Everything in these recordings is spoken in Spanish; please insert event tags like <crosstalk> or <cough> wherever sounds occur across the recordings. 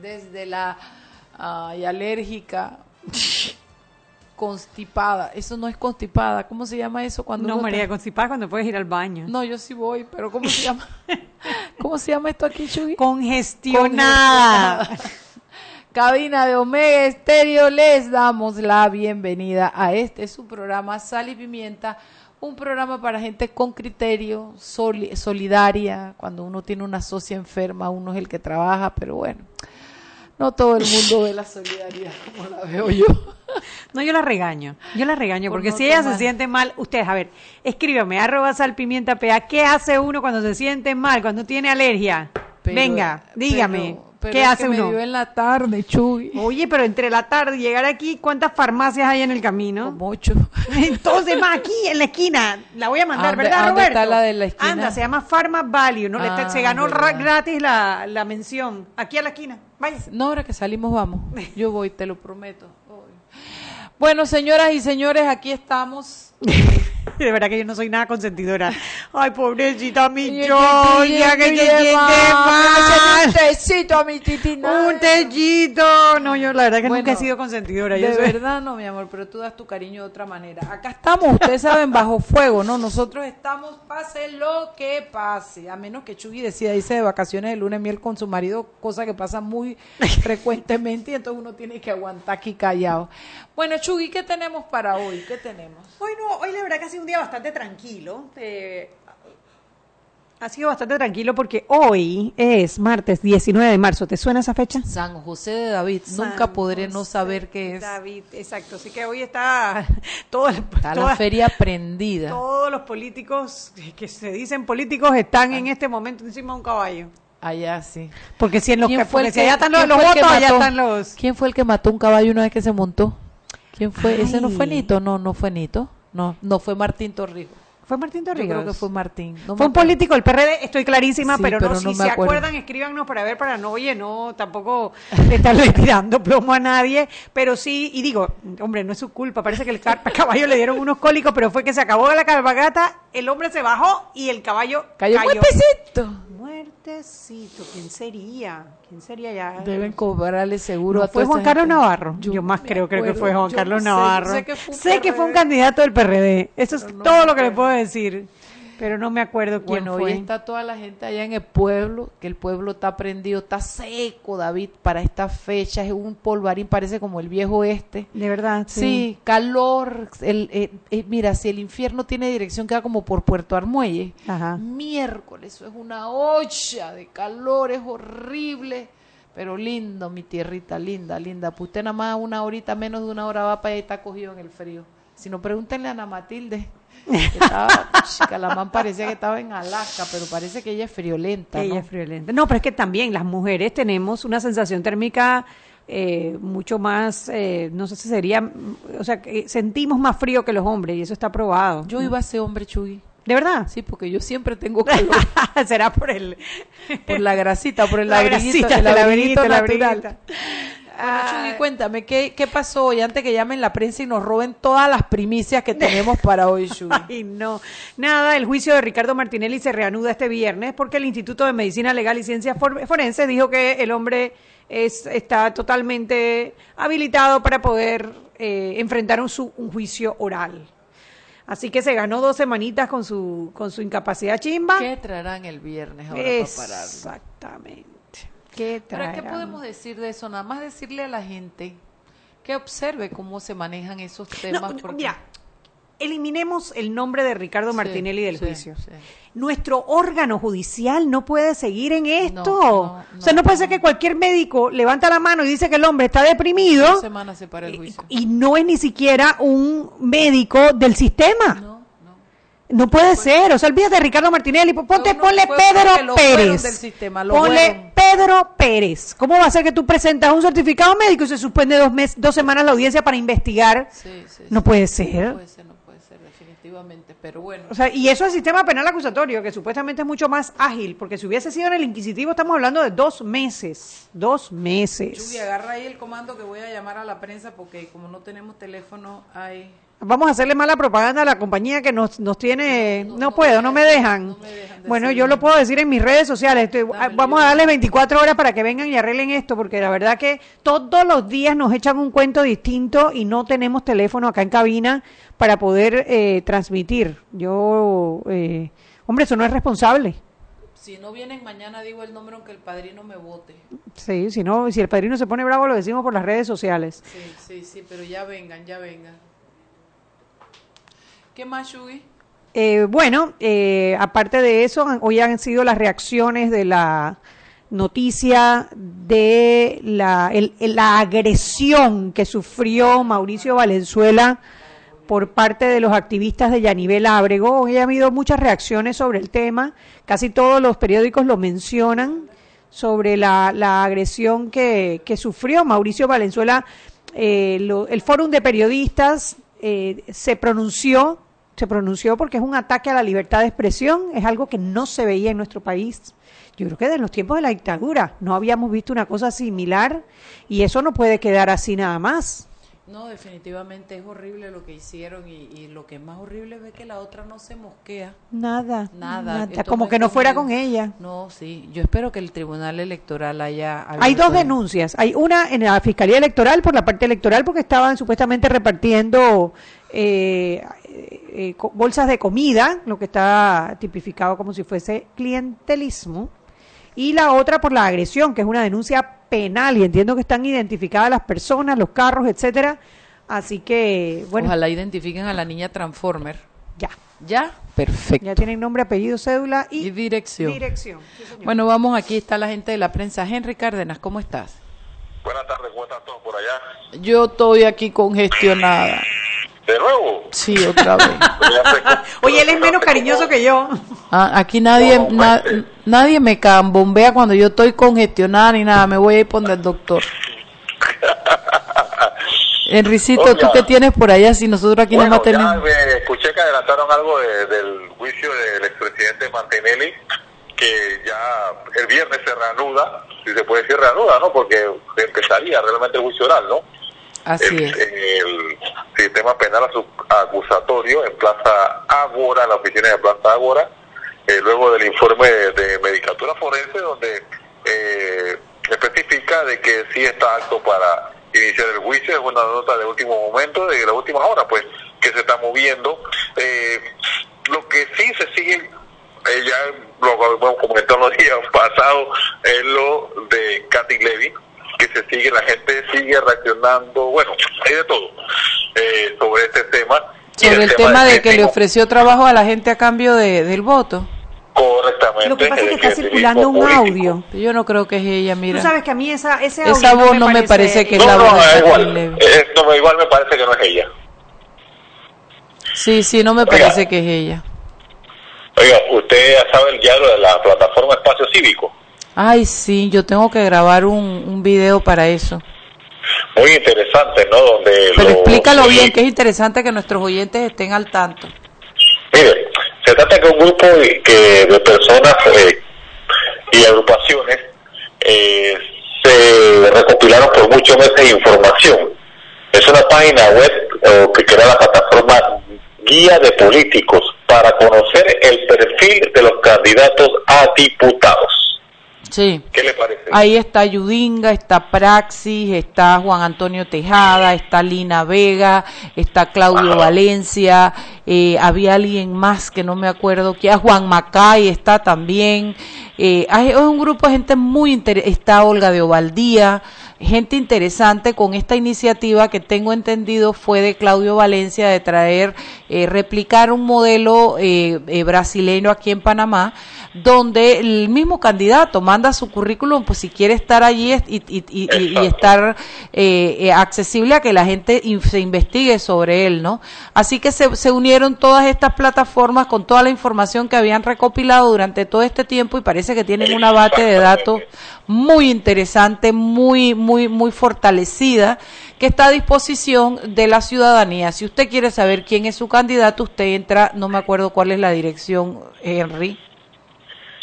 desde la ay, alérgica, constipada. Eso no es constipada. ¿Cómo se llama eso cuando No, María, constipada cuando puedes ir al baño. No, yo sí voy, pero ¿cómo se llama? <laughs> ¿Cómo se llama esto aquí, Chugui? Congestionada. Cabina de Omega Estéreo, les damos la bienvenida a este su programa Sal y Pimienta, un programa para gente con criterio, soli- solidaria, cuando uno tiene una socia enferma, uno es el que trabaja, pero bueno, no todo el mundo <laughs> ve la solidaridad como la veo yo. <laughs> No, yo la regaño. Yo la regaño, Por porque no si ella se siente mal, ustedes, a ver, escríbame, arroba salpimienta PA, ¿qué hace uno cuando se siente mal, cuando tiene alergia? Pero- Venga, dígame, pero- pero ¿qué es hace que me uno? dio en la tarde, Chuy. Oye, pero entre la tarde y llegar aquí, ¿cuántas farmacias hay en el camino? Como ocho. <laughs> Entonces, más aquí, en la esquina. La voy a mandar, ¿A dónde- ¿verdad, Roberto? está la de la esquina? Anda, se llama Pharma Value, ¿no? Está- Ah, se ganó verdad. gratis la, la mención. Aquí a la esquina. Váyase. No, ahora que salimos vamos. <laughs> Yo voy, te lo prometo. Bueno, señoras y señores, aquí estamos. <laughs> <laughs> De verdad que yo no soy nada consentidora. Ay, pobrecita mi el choya, que de siente ma- mal. Un tecito a mi titina. Un tellito. No, yo la verdad que Bueno, nunca he sido consentidora. De Yo soy- verdad no, mi amor, pero tú das tu cariño de otra manera. Acá estamos, ustedes saben, bajo fuego, ¿no? Nosotros estamos, pase lo que pase. A menos que Chugui decida irse de vacaciones de luna de miel con su marido, cosa que pasa muy <laughs> frecuentemente y entonces uno tiene que aguantar aquí callado. Bueno, Chugui, ¿qué tenemos para hoy? ¿Qué tenemos? Bueno, hoy la verdad que ha sido un día bastante tranquilo. Eh, ha sido bastante tranquilo porque hoy es martes 19 de marzo. ¿Te suena esa fecha? San José de David. Nunca podré no saber qué es. David, exacto. Así que hoy está <laughs> Está la toda- feria prendida. todos los políticos que se dicen políticos están en este momento encima de un caballo. Allá sí. Porque si en los ¿Quién que, porque si allá están los, votos, allá están los. ¿Quién fue el que mató un caballo una vez que se montó? ¿Quién fue? ¿Ese no fue. Nito? No, no fue Nito. No, no fue Martín Torrijos. Fue Martín Yo Torrijos. creo que fue Martín. No Fue un político del PRD, estoy clarísima, Sí, pero, pero no, no si se acuerdo. acuerdan, escríbanos para ver, para no, oye, no, tampoco estarle <laughs> tirando plomo a nadie, pero sí, y digo, hombre, no es su culpa, parece que el ca- al caballo le dieron unos cólicos, pero fue que se acabó la cabalgata, el hombre se bajó y el caballo Cayó muertecito. Muertecito, ¿quién sería? ¿Quién sería ya? Deben cobrarle seguro ¿No a fue Juan Carlos gente. Navarro. Yo, Yo más creo, creo que fue Juan Carlos sé, Navarro. sé que fue un Sé que fue un PRD. candidato del PRD. Eso es no todo lo que le puedo decir. Pero no me acuerdo quién Bueno, fue. hoy está toda la gente allá en el pueblo, que el pueblo está prendido, está seco, David, para esta fecha. Es un polvarín, parece como el viejo este. De verdad, sí. Sí, calor. El, eh, eh, mira, si el infierno tiene dirección, queda como por Puerto Armuelle. Ajá. Miércoles, eso es una olla de calor, es horrible. Pero lindo, mi tierrita, linda, linda. Pues usted nada más una horita, menos de una hora va para allá y está cogido en el frío. Si no, pregúntenle a Ana Matilde. Estaba, la man parecía que estaba en Alaska, pero parece que ella es friolenta. Ella ¿no? es friolenta. No, pero es que también las mujeres tenemos una sensación térmica eh, mucho más, eh, no sé si sería, o sea, que sentimos más frío que los hombres y eso está probado. Yo iba a ser hombre chugui. ¿De verdad? Sí, porque yo siempre tengo calor <laughs> Será por el... por la grasita, por el <laughs> La grasita, el el abriguito abriguito, el natural. abriguito. Chugui, Ay. cuéntame, ¿qué, ¿qué pasó hoy antes que llamen la prensa y nos roben todas las primicias que <laughs> tenemos para hoy, <laughs> Chugui? Ay, no. Nada, el juicio de Ricardo Martinelli se reanuda este viernes porque el Instituto de Medicina Legal y Ciencias For- Forense dijo que el hombre es, está totalmente habilitado para poder eh, enfrentar un, su- un juicio oral. Así que se ganó dos semanitas con su, con su incapacidad chimba. ¿Qué traerán el viernes ahora para Exactamente. ¿Qué Pero ¿qué traerán? podemos decir de eso? Nada más decirle a la gente que observe cómo se manejan esos temas. no, porque- mira, eliminemos el nombre de Ricardo Sí, Martinelli del sí, juicio. sí. Nuestro órgano judicial no puede seguir en esto. no, o sea, no no, puede ser que cualquier médico levanta la mano y dice que el hombre está deprimido Dos semanas se para el y, juicio. y no es ni siquiera un médico del sistema. No, puede ser, o sea, olvídate de Ricardo Martinelli, ponte, No, no, ponle Pedro Pérez. del sistema, ponle fueron. Pedro Pérez. ¿Cómo va a ser que tú presentas un certificado médico y se suspende dos, mes, dos semanas la audiencia para investigar? Sí, sí, No sí. puede ser. No puede ser, no puede ser, definitivamente. Pero bueno. O sea, y eso es sistema penal acusatorio, que supuestamente es mucho más ágil, porque si hubiese sido en el Inquisitivo, estamos hablando de dos meses. Dos meses. Chuy, agarra ahí el comando que voy a llamar a la prensa porque como no tenemos teléfono, hay... Vamos a hacerle mala propaganda a la compañía que nos, nos tiene... No, puedo, no me dejan. bueno, yo lo puedo decir en mis redes sociales. vamos a darle 24 horas para que vengan y arreglen esto, porque la verdad que todos los días nos echan un cuento distinto y no tenemos teléfono acá en cabina para poder eh, transmitir. Yo, eh, hombre, eso no es responsable. Si no vienen mañana digo el nombre aunque el padrino me vote. Sí, si no, si el padrino se pone bravo lo decimos por las redes sociales. Sí, sí, sí, pero ya vengan, ya vengan. ¿Qué más, Shugi? Eh, bueno, eh, aparte de eso, hoy han sido las reacciones de la noticia de la, la agresión que sufrió Mauricio Valenzuela por parte de los activistas de Yanivel Ábrego. Hoy ha habido muchas reacciones sobre el tema, casi todos los periódicos lo mencionan sobre la, agresión que, sufrió Mauricio Valenzuela. Eh, el Fórum de Periodistas eh, se pronunció, se pronunció porque es un ataque a la libertad de expresión, es algo que no se veía en nuestro país. Yo creo que desde los tiempos de la dictadura no habíamos visto una cosa similar y eso no puede quedar así nada más. No, definitivamente es horrible lo que hicieron y, lo que es más horrible es que la otra no se mosquea. Nada. Nada. como que no fuera con ella. No, sí. Yo espero que el Tribunal Electoral haya... Hay dos denuncias. Hay una en la Fiscalía Electoral por la parte electoral porque estaban supuestamente repartiendo eh, eh, bolsas de comida, lo que está tipificado como si fuese clientelismo. Y la otra por la agresión, que es una denuncia penal y entiendo que están identificadas las personas, los carros, etcétera. Así que, bueno. Ojalá identifiquen a la niña Transformer. Ya. ¿Ya? Perfecto. Ya tienen nombre, apellido, cédula y, dirección. Dirección. bueno, vamos, aquí está la gente de la prensa. Henry Cárdenas, ¿cómo estás? Buenas tardes, ¿cómo están todos por allá? Yo estoy aquí congestionada. ¿De nuevo? Sí, otra vez. <laughs> Oye, él es menos cariñoso que yo. Ah, aquí nadie nadie me cambombea cuando yo estoy congestionada ni nada. Me voy a ir poner el doctor. <laughs> Enricito, ¿tú qué tienes por allá si nosotros aquí no más tenemos? escuché que adelantaron algo del juicio del expresidente Mantinelli, que ya el viernes se reanuda, si se puede decir reanuda, ¿no? Porque empezaría realmente el juicio oral, ¿no? Así el, el sistema penal acusatorio en Plaza Ágora, en la oficina de Plaza Ágora, eh, luego del informe de medicatura forense, donde eh, especifica de que sí está apto para iniciar el juicio, es una nota de último momento, de las últimas horas, pues, que se está moviendo. Eh, lo que sí se sigue, ya lo hemos comentado los días pasados, es lo de Katy Levy, que se sigue, la gente sigue reaccionando, bueno, hay de todo eh, sobre este tema. Sobre el, tema, de, que le ofreció trabajo a la gente a cambio de, del voto. Correctamente. Lo que pasa es que está circulando un audio. Yo no creo que es ella, mira. Tú sabes que a mí esa, ese audio esa voz no me parece, que es la voz de igual, no, igual me parece que no es ella. Sí, sí, no me parece que es ella. Oiga, usted ya sabe ya lo de la plataforma Espacio Cívico. Ay, sí, yo tengo que grabar un, un video para eso. Muy interesante, ¿no? Donde Pero explícalo bien, que es interesante que nuestros oyentes estén al tanto. Mire, se trata de un grupo que, de personas eh, y agrupaciones eh, se recopilaron por muchos meses información. Es una página web que crea la plataforma Guía de Políticos para conocer el perfil de los candidatos a diputados. Sí. ¿Qué le parece? Ahí está Yudinga, está Praxis, está Juan Antonio Tejada, está Lina Vega, está Claudio Valencia, eh, había alguien más que no me acuerdo, que a Juan Macay está también. Eh, es un grupo de gente muy interesante, está Olga de Ovaldía, gente interesante con esta iniciativa que tengo entendido fue de Claudio Valencia de traer, eh, replicar un modelo eh, eh, brasileño aquí en Panamá donde el mismo candidato manda su currículum, pues si quiere estar allí y, y, y, estar eh, eh, accesible a que la gente se investigue sobre él, ¿no? Así que se, se unieron todas estas plataformas con toda la información que habían recopilado durante todo este tiempo y parece que tienen una base de datos muy interesante, muy, muy, muy fortalecida que está a disposición de la ciudadanía. Si usted quiere saber quién es su candidato, usted entra, no me acuerdo cuál es la dirección, Henry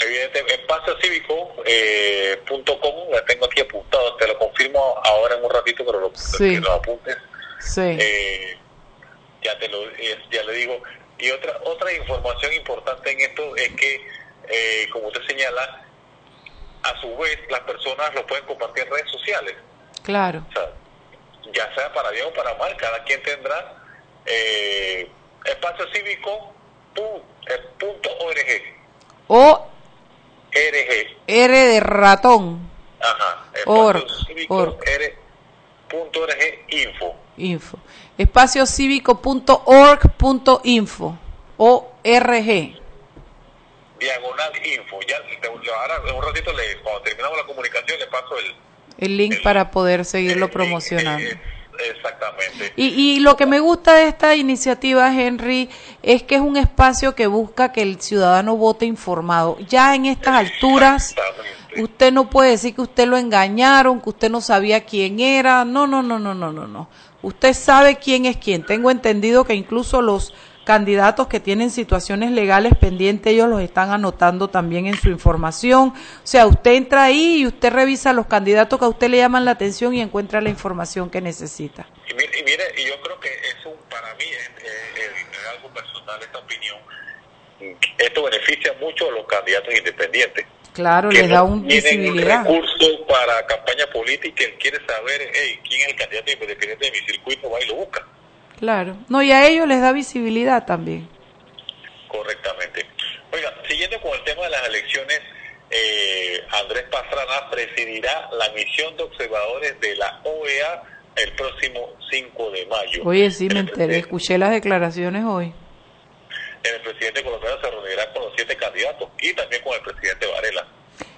evidentemente, espaciocívico.com, eh, la tengo aquí apuntado, te lo confirmo ahora en un ratito, pero lo, sí. que lo apuntes. Sí. Eh, ya te lo ya le digo. Y otra otra información importante en esto es que, eh, como usted señala, a su vez las personas lo pueden compartir en redes sociales. Claro. O sea, ya sea para bien o para mal, cada quien tendrá eh, espacio cívico eh, punto org. O RG. R de ratón. Ajá. Org, Espacio cívico org. R, punto org info. Info. Espaciocívico.org.info. O RG. Diagonal info. Ya, te- ahora en un ratito, le, cuando terminamos la comunicación, le paso el. El link el- para poder seguirlo eh, promocionando. eh, exactamente. Y, y lo que me gusta de esta iniciativa, Henry, es que es un espacio que busca que el ciudadano vote informado. Ya en estas alturas, usted no puede decir que usted lo engañaron, que usted no sabía quién era. No, no, no, no, no, no, no. Usted sabe quién es quién. Tengo entendido que incluso los candidatos que tienen situaciones legales pendientes, ellos los están anotando también en su información. O sea, usted entra ahí y usted revisa los candidatos que a usted le llaman la atención y encuentra la información que necesita. Y mire, y mire, y yo creo que es un, para mí es, es- es- algo personal esta opinión. Esto beneficia mucho a los candidatos independientes. Claro, que les da un visibilidad. recursos para campaña política y él quiere saber hey, quién es el candidato independiente de mi circuito, va y lo busca Claro. No, y a ellos les da visibilidad también. correctamente. Oiga, siguiendo con el tema de las elecciones, eh, Andrés Pastrana presidirá la misión de observadores de la OEA el próximo 5 de mayo. Oye, sí, me enteré, escuché las declaraciones hoy. El presidente colombiano se reunirá con los siete candidatos y también con el presidente Varela.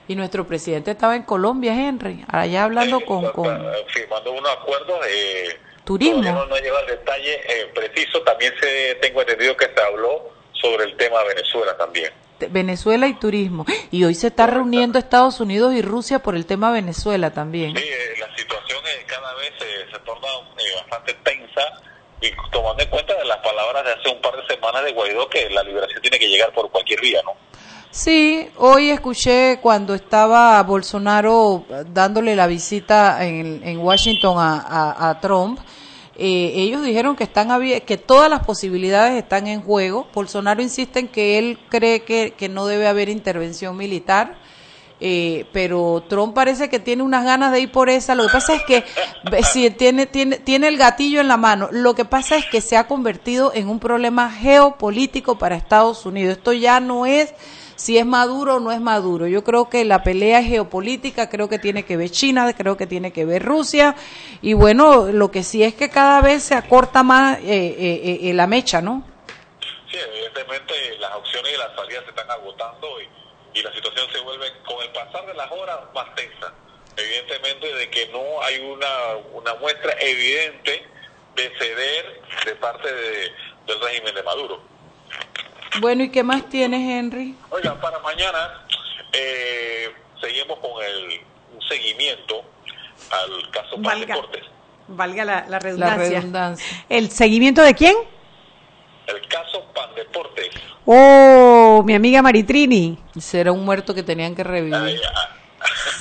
Y nuestro presidente estaba en Colombia, Henry, allá hablando Eh, con... con... firmando unos acuerdos. Eh, Turismo. No, no lleva el detalle eh, preciso. También se tengo entendido que se habló sobre el tema de Venezuela también. Venezuela y turismo. Y hoy se está reuniendo Estados Unidos y Rusia por el tema Venezuela también. Sí, eh, la situación eh, cada vez eh, se torna bastante tensa y tomando en cuenta de las palabras de hace un par de semanas de Guaidó que la liberación tiene que llegar por cualquier vía, ¿no? Sí, hoy escuché cuando estaba Bolsonaro dándole la visita en, en Washington a, a- a Trump, eh, ellos dijeron que están que todas las posibilidades están en juego. Bolsonaro insiste en que él cree que, que no debe haber intervención militar. Eh, pero Trump parece que tiene unas ganas de ir por esa. Lo que pasa es que si tiene, tiene, tiene el gatillo en la mano. Lo que pasa es que se ha convertido en un problema geopolítico para Estados Unidos. Esto ya no es si es maduro o no es maduro. Yo creo que la pelea es geopolítica, creo que tiene que ver China, creo que tiene que ver Rusia. Y bueno, lo que sí es que cada vez se acorta más eh, eh, eh, la mecha, ¿no? Sí, evidentemente las opciones y las salidas se están agotando y, y la situación se vuelve con el pasar de las horas más tensa. Evidentemente de que no hay una, una muestra evidente de ceder de parte de- del régimen de Maduro. Bueno, ¿y qué más tienes, Henry? Oiga, para mañana eh, seguimos con el un seguimiento al caso Pan Valga. Deportes. Valga la, la La redundancia. redundancia. ¿El seguimiento de quién? El caso Pan Deportes. Oh, mi amiga Maritrini. Será un muerto que tenían que revivir. Ay, ah,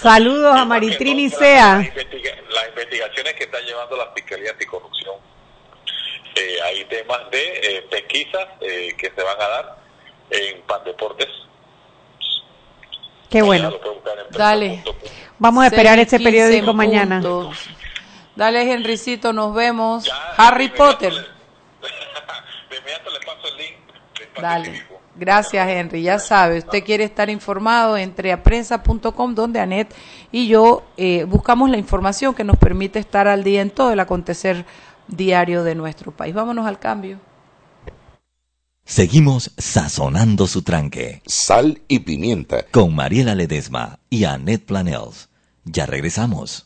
Saludos a Maritrini Sea. Las, investiga- las investigaciones que está llevando la Fiscalía Anticorrupción. Eh, hay temas de eh, pesquisas eh, que se van a dar en Pan Deportes. Qué bueno. Dale. Vamos a esperar este periódico mañana. Dale, Henrycito, nos vemos. Ya, Harry Potter. Le- de inmediato le paso el link. del Espacio Dale. Cívico. Gracias, Henry. Ya sabe, usted quiere estar informado, entre a prensa.com, donde Anet y yo eh, buscamos la información que nos permite estar al día en todo el acontecer diario de nuestro país. Vámonos al cambio. Seguimos sazonando su tranque Sal y pimienta. con Mariela Ledesma y Annette Planels. Ya regresamos.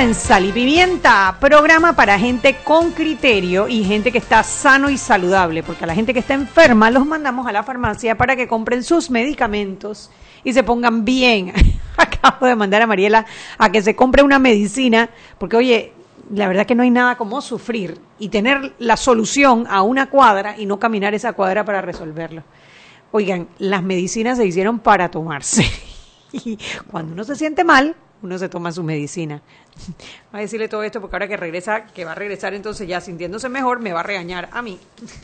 En Sal y Pimienta, programa para gente con criterio y gente que está sano y saludable, porque a la gente que está enferma los mandamos a la farmacia para que compren sus medicamentos y se pongan bien. <laughs> Acabo de mandar a Mariela a que se compre una medicina, porque oye, la verdad que no hay nada como sufrir y tener la solución a una cuadra y no caminar esa cuadra para resolverlo. Oigan, las medicinas se hicieron para tomarse. <laughs> Y cuando uno se siente mal, uno se toma su medicina. Voy a decirle todo esto porque ahora que regresa, que va a regresar entonces ya sintiéndose mejor, me va a regañar a mí.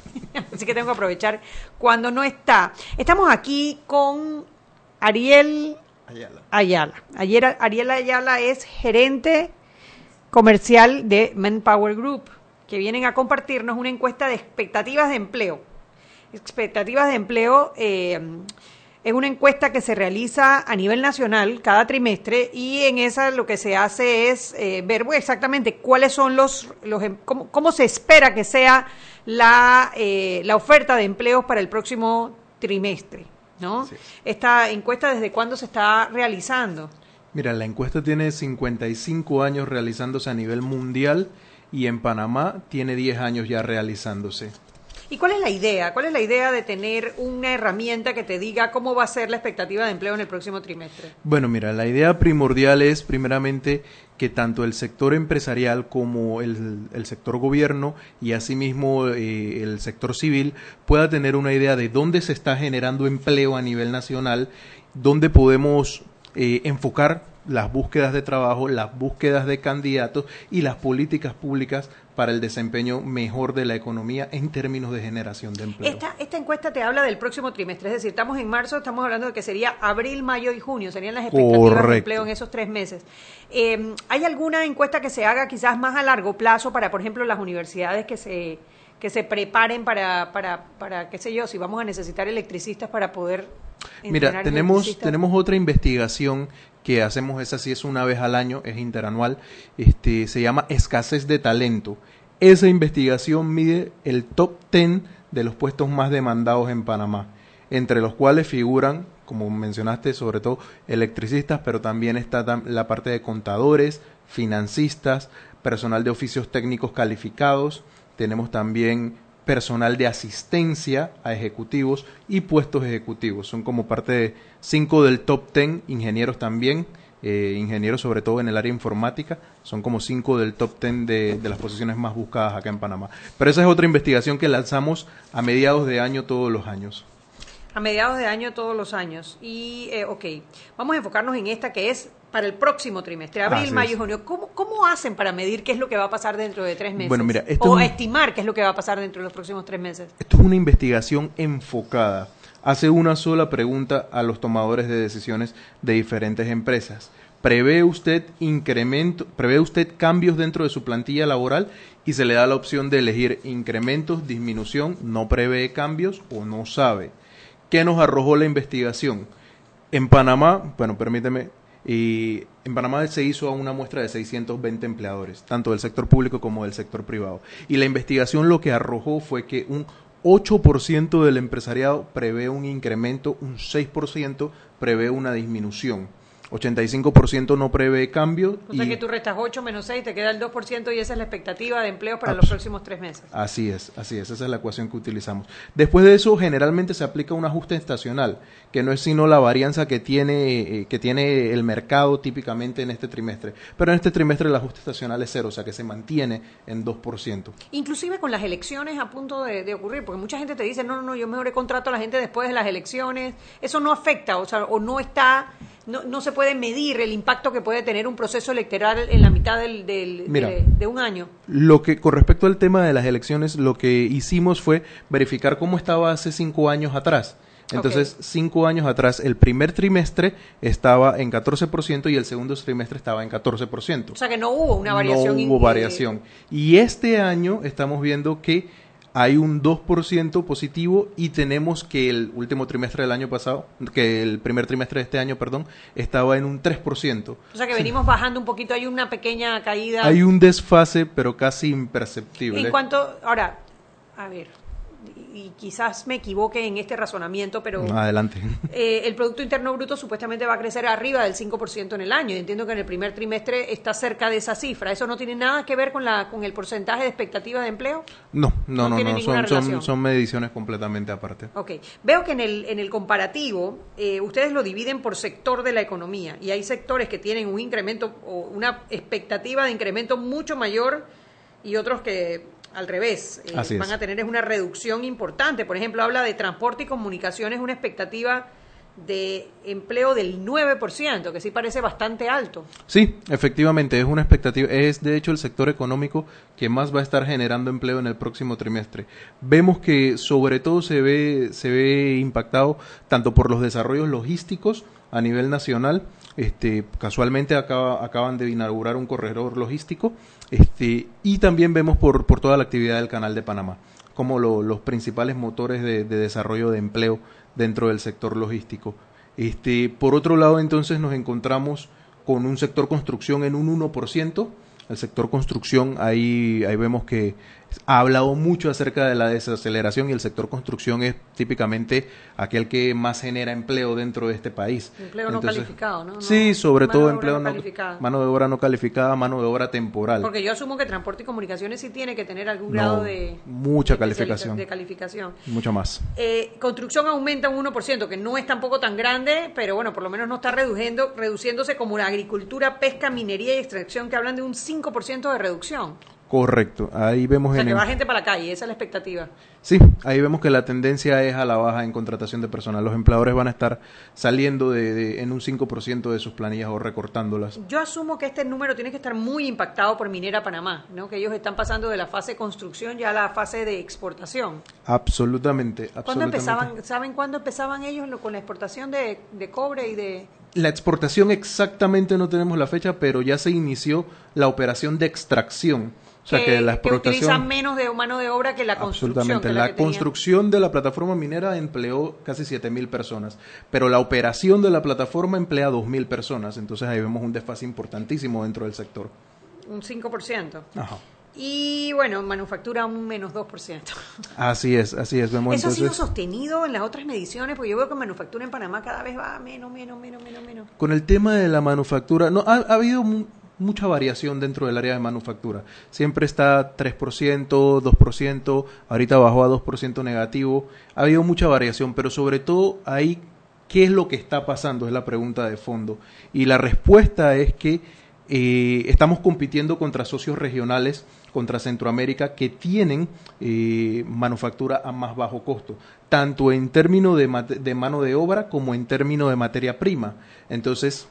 <laughs> Así que tengo que aprovechar cuando no está. Estamos aquí con Ariel Ayala. Ayala. Ayer, Ariel Ayala es gerente comercial de Manpower Group, que vienen a compartirnos una encuesta de expectativas de empleo. Expectativas de empleo eh, es una encuesta que se realiza a nivel nacional cada trimestre y en esa lo que se hace es eh, ver bueno, exactamente cuáles son los, los em- cómo, cómo se espera que sea la, eh, la oferta de empleos para el próximo trimestre. ¿no? Esta encuesta, ¿desde cuándo se está realizando? Mira, la encuesta tiene 55 años realizándose a nivel mundial y en Panamá tiene 10 años ya realizándose. ¿Y cuál es la idea? ¿Cuál es la idea de tener una herramienta que te diga cómo va a ser la expectativa de empleo en el próximo trimestre? Bueno, mira, la idea primordial es primeramente que tanto el sector empresarial como el, sector gobierno y asimismo eh, el sector civil pueda tener una idea de dónde se está generando empleo a nivel nacional, dónde podemos eh, enfocar las búsquedas de trabajo, las búsquedas de candidatos y las políticas públicas para el desempeño mejor de la economía en términos de generación de empleo. Esta, esta encuesta te habla del próximo trimestre, es decir, estamos en marzo, estamos hablando de que sería abril, mayo y junio, serían las expectativas de Correcto. empleo en esos tres meses. Eh, ¿Hay alguna encuesta que se haga quizás más a largo plazo para, por ejemplo, las universidades que se que se preparen para, para, para, qué sé yo, si vamos a necesitar electricistas para poder... Mira, tenemos, tenemos otra investigación que hacemos, esa sí es una vez al año, es interanual, este, se llama escasez de talento. Esa investigación mide el top 10 de los puestos más demandados en Panamá, entre los cuales figuran, como mencionaste, sobre todo electricistas, pero también está la parte de contadores, financistas, personal de oficios técnicos calificados, tenemos también personal de asistencia a ejecutivos y puestos ejecutivos. Son como parte de cinco del top ten, ingenieros también, eh, ingenieros sobre todo en el área informática, son como cinco del top ten de, de las posiciones más buscadas acá en Panamá. Pero esa es otra investigación que lanzamos a mediados de año todos los años. A mediados de año todos los años. Y, eh, ok, vamos a enfocarnos en esta que es para el próximo trimestre, abril, Así mayo y junio. ¿Cómo, ¿Cómo hacen para medir qué es lo que va a pasar dentro de tres meses? Bueno, mira, esto o es un- estimar qué es lo que va a pasar dentro de los próximos tres meses. Esto es una investigación enfocada. Hace una sola pregunta a los tomadores de decisiones de diferentes empresas. ¿Prevé usted incremento, prevé usted cambios dentro de su plantilla laboral? Y se le da la opción de elegir incrementos, disminución, no prevé cambios o no sabe. ¿Qué nos arrojó la investigación? En Panamá, bueno, permíteme, y en Panamá se hizo una muestra de 620 empleadores, tanto del sector público como del sector privado. Y la investigación lo que arrojó fue que un 8% del empresariado prevé un incremento, un 6% prevé una disminución. 85% no prevé cambio. O sea y- que tú restas 8 menos 6, te queda el 2% y esa es la expectativa de empleo para los próximos tres meses. Así es, así es, esa es la ecuación que utilizamos. Después de eso, generalmente se aplica un ajuste estacional, que no es sino la varianza que tiene, eh, que tiene el mercado típicamente en este trimestre. Pero en este trimestre el ajuste estacional es cero, o sea que se mantiene en 2%. Inclusive con las elecciones a punto de, de ocurrir, porque mucha gente te dice, no, no, no, yo mejor contrato a la gente después de las elecciones. Eso no afecta, o sea, o no está, no, no se puede medir el impacto que puede tener un proceso electoral en la mitad del, del- Mira. de, de un año. Lo que, con respecto al tema de las elecciones, lo que hicimos fue verificar cómo estaba hace cinco años atrás. Entonces, cinco años atrás, el primer trimestre estaba en 14% y el segundo trimestre estaba en 14%. O sea que no hubo una variación. No hubo eh, variación. Y este año estamos viendo que hay un 2% positivo y tenemos que el último trimestre del año pasado, que el primer trimestre de este año, perdón, estaba en un 3%. O sea que venimos bajando un poquito, hay una pequeña caída. Hay un desfase, pero casi imperceptible. En cuanto, ahora, a ver, y, quizás me equivoque en este razonamiento, pero Adelante. eh, el Producto Interno Bruto supuestamente va a crecer arriba del 5% en el año. Y entiendo que en el primer trimestre está cerca de esa cifra. ¿Eso no tiene nada que ver con, la, con el porcentaje de expectativa de empleo? No, no, No no, no, son, son, son mediciones completamente aparte. Ok. Veo que en el, en el comparativo eh, ustedes lo dividen por sector de la economía y hay sectores que tienen un incremento o una expectativa de incremento mucho mayor y otros que al revés eh, es. van a tener es una reducción importante. Por ejemplo, habla de transporte y comunicaciones, una expectativa de empleo del 9%, que sí parece bastante alto. Sí, efectivamente, es una expectativa, es de hecho el sector económico que más va a estar generando empleo en el próximo trimestre. Vemos que sobre todo se ve, se ve impactado tanto por los desarrollos logísticos a nivel nacional, este, casualmente acaba- acaban de inaugurar un corredor logístico, este, y también vemos por, toda la actividad del canal de Panamá, como lo- los principales motores de, de desarrollo de empleo dentro del sector logístico. Este, por otro lado, entonces nos encontramos con un sector construcción en un 1%. El sector construcción, ahí, ahí vemos que ha hablado mucho acerca de la desaceleración y el sector construcción es típicamente aquel que más genera empleo dentro de este país. Empleo no calificado, ¿no? No- Sí, sobre mano todo empleo no no, mano de obra no calificada, mano de obra temporal. Porque yo asumo que transporte y comunicaciones sí tiene que tener algún No, grado de mucha de calificación. De calificación. Mucho más. Eh, construcción aumenta un 1%, que no es tampoco tan grande, pero bueno, por lo menos no está reduciendo, reduciéndose como la agricultura, pesca, minería y extracción, que hablan de un 5% de reducción. Correcto. Ahí vemos O sea, en que el- va gente para la calle, esa es la expectativa. Sí, ahí vemos que la tendencia es a la baja en contratación de personal. Los empleadores van a estar saliendo de, de- en un 5% de sus planillas o recortándolas. Yo asumo que este número tiene que estar muy impactado por Minera Panamá, ¿no? que ellos están pasando de la fase de construcción ya a la fase de exportación. Absolutamente, ¿Cuándo absolutamente. empezaban, ¿Saben cuándo empezaban ellos lo- con la exportación de, de cobre y de, La exportación exactamente no tenemos la fecha, pero ya se inició la operación de extracción. O sea que, la exportación... utilizan menos de mano de obra que la construcción. Absolutamente. que La, que tenían. construcción de la plataforma minera empleó casi 7.000 personas, pero la operación de la plataforma emplea 2.000 personas. Entonces ahí vemos un desfase importantísimo dentro del sector. Un 5%. Ajá. Y bueno, manufactura un menos 2%. Así es, así es. Vemos ¿Eso ha sido sostenido en las otras mediciones? Porque yo veo que manufactura en Panamá cada vez va menos, menos, menos, menos, menos. Con el tema de la manufactura, no, ha, ha habido mucha variación dentro del área de manufactura. Siempre está 3%, 2%, ahorita bajó a 2% negativo. Ha habido mucha variación, pero sobre todo ahí, ¿qué es lo que está pasando? Es la pregunta de fondo. Y la respuesta es que eh, estamos compitiendo contra socios regionales, contra Centroamérica, que tienen eh, manufactura a más bajo costo, tanto en términos de, de mano de obra como en términos de materia prima. Entonces,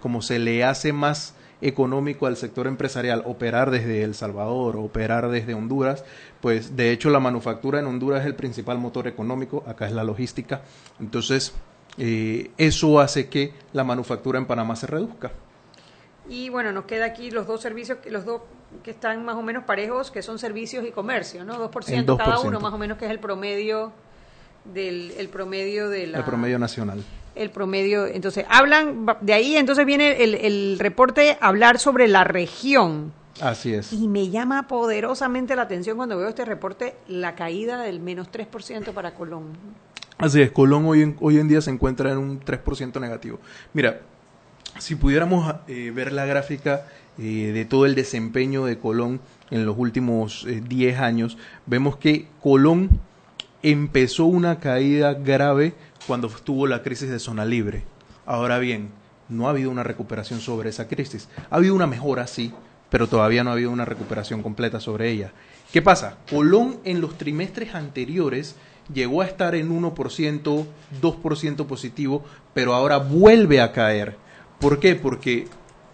como se le hace más económico al sector empresarial operar desde El Salvador, operar desde Honduras, pues de hecho la manufactura en Honduras es el principal motor económico, acá es la logística, entonces eh, eso hace que la manufactura en Panamá se reduzca. Y bueno, nos queda aquí los dos servicios, los dos que están más o menos parejos, que son servicios y comercio, ¿no? 2%, 2%. cada uno, más o menos, que es el promedio del el promedio de la... El promedio nacional el promedio. Entonces, hablan, de ahí entonces viene el, el reporte hablar sobre la región. Así es. Y me llama poderosamente la atención cuando veo este reporte la caída del menos 3% para Colón. Así es, Colón hoy en, hoy en día se encuentra en un 3% negativo. Mira, si pudiéramos eh, ver la gráfica eh, de todo el desempeño de Colón en los últimos 10 eh, años, vemos que Colón empezó una caída grave cuando estuvo la crisis de zona libre. Ahora bien, no ha habido una recuperación sobre esa crisis. Ha habido una mejora, sí, pero todavía no ha habido una recuperación completa sobre ella. ¿Qué pasa? Colón en los trimestres anteriores llegó a estar en 1%, 2% positivo, pero ahora vuelve a caer. ¿Por qué? Porque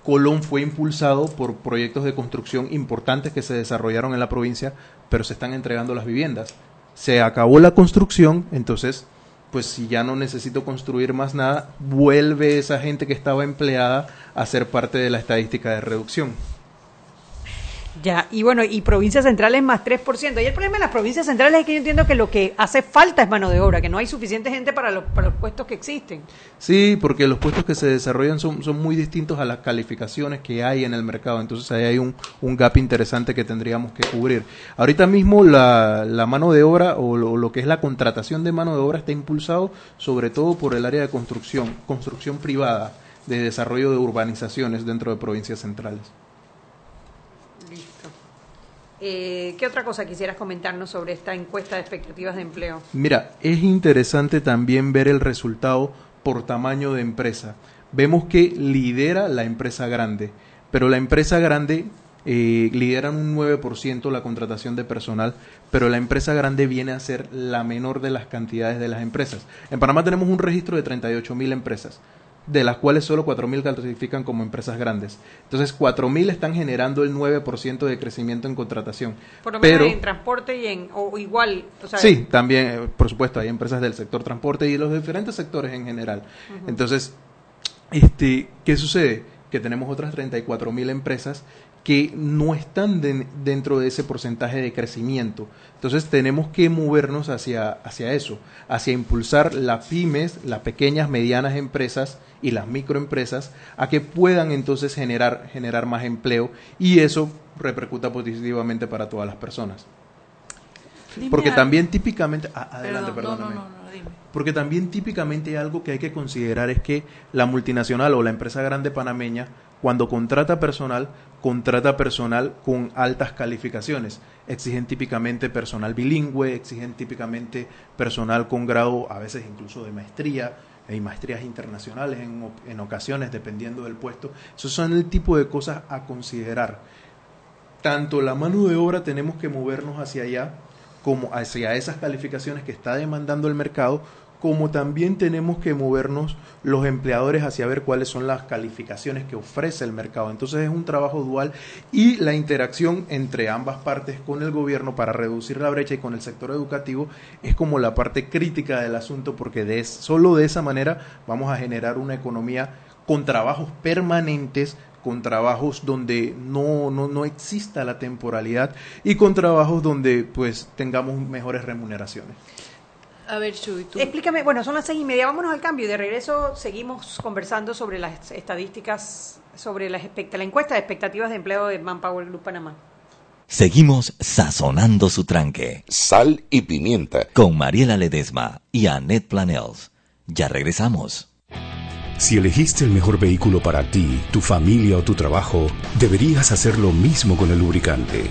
Colón fue impulsado por proyectos de construcción importantes que se desarrollaron en la provincia, pero se están entregando las viviendas. Se acabó la construcción, entonces pues si ya no necesito construir más nada, vuelve esa gente que estaba empleada a ser parte de la estadística de reducción. Ya, y bueno, y provincias centrales más 3%. Y el problema en las provincias centrales es que yo entiendo que lo que hace falta es mano de obra, que no hay suficiente gente para los, para los puestos que existen. Sí, porque los puestos que se desarrollan son, son muy distintos a las calificaciones que hay en el mercado. Entonces ahí hay un, un gap interesante que tendríamos que cubrir. Ahorita mismo la, la mano de obra o lo que es la contratación de mano de obra está impulsado sobre todo por el área de construcción, construcción privada, de desarrollo de urbanizaciones dentro de provincias centrales. Eh, ¿Qué otra cosa quisieras comentarnos sobre esta encuesta de expectativas de empleo? Mira, es interesante también ver el resultado por tamaño de empresa. Vemos que lidera la empresa grande, pero la empresa grande eh, lidera un 9% la contratación de personal, pero la empresa grande viene a ser la menor de las cantidades de las empresas. En Panamá tenemos un registro de 38 mil empresas de las cuales solo 4.000 clasifican como empresas grandes. Entonces, 4.000 están generando el 9% de crecimiento en contratación. Por lo menos Pero, en transporte y en, o igual. sí, también, eh, por supuesto, hay empresas del sector transporte y los diferentes sectores en general. Entonces, este, ¿qué sucede? Que tenemos otras 34.000 empresas que no están dentro de ese porcentaje de crecimiento. Entonces tenemos que movernos hacia, hacia eso, hacia impulsar las pymes, las pequeñas, medianas empresas y las microempresas a que puedan entonces generar, generar más empleo y eso repercuta positivamente para todas las personas. Porque también típicamente... adelante, perdóname. Porque también típicamente algo que hay que considerar es que la multinacional o la empresa grande panameña, cuando contrata personal, contrata personal con altas calificaciones. Exigen típicamente personal bilingüe, exigen típicamente personal con grado a veces incluso de maestría, hay maestrías internacionales en, en ocasiones, dependiendo del puesto. Esos son el tipo de cosas a considerar. Tanto la mano de obra tenemos que movernos hacia allá, como hacia esas calificaciones que está demandando el mercado, como también tenemos que movernos los empleadores hacia ver cuáles son las calificaciones que ofrece el mercado. Entonces es un trabajo dual y la interacción entre ambas partes con el gobierno para reducir la brecha y con el sector educativo es como la parte crítica del asunto porque de, solo de esa manera vamos a generar una economía con trabajos permanentes con trabajos donde no, no, no exista la temporalidad y con trabajos donde pues tengamos mejores remuneraciones. A ver, Chuy, tú. Explícame, bueno, son las seis y media, vámonos al cambio y de regreso seguimos conversando sobre las estadísticas, sobre la, la encuesta de expectativas de empleo de Manpower Group Panamá. Seguimos sazonando su tranque. Sal y pimienta. Con Mariela Ledesma y Annette Planels. Ya regresamos. Si elegiste el mejor vehículo para ti, tu familia o tu trabajo, deberías hacer lo mismo con el lubricante.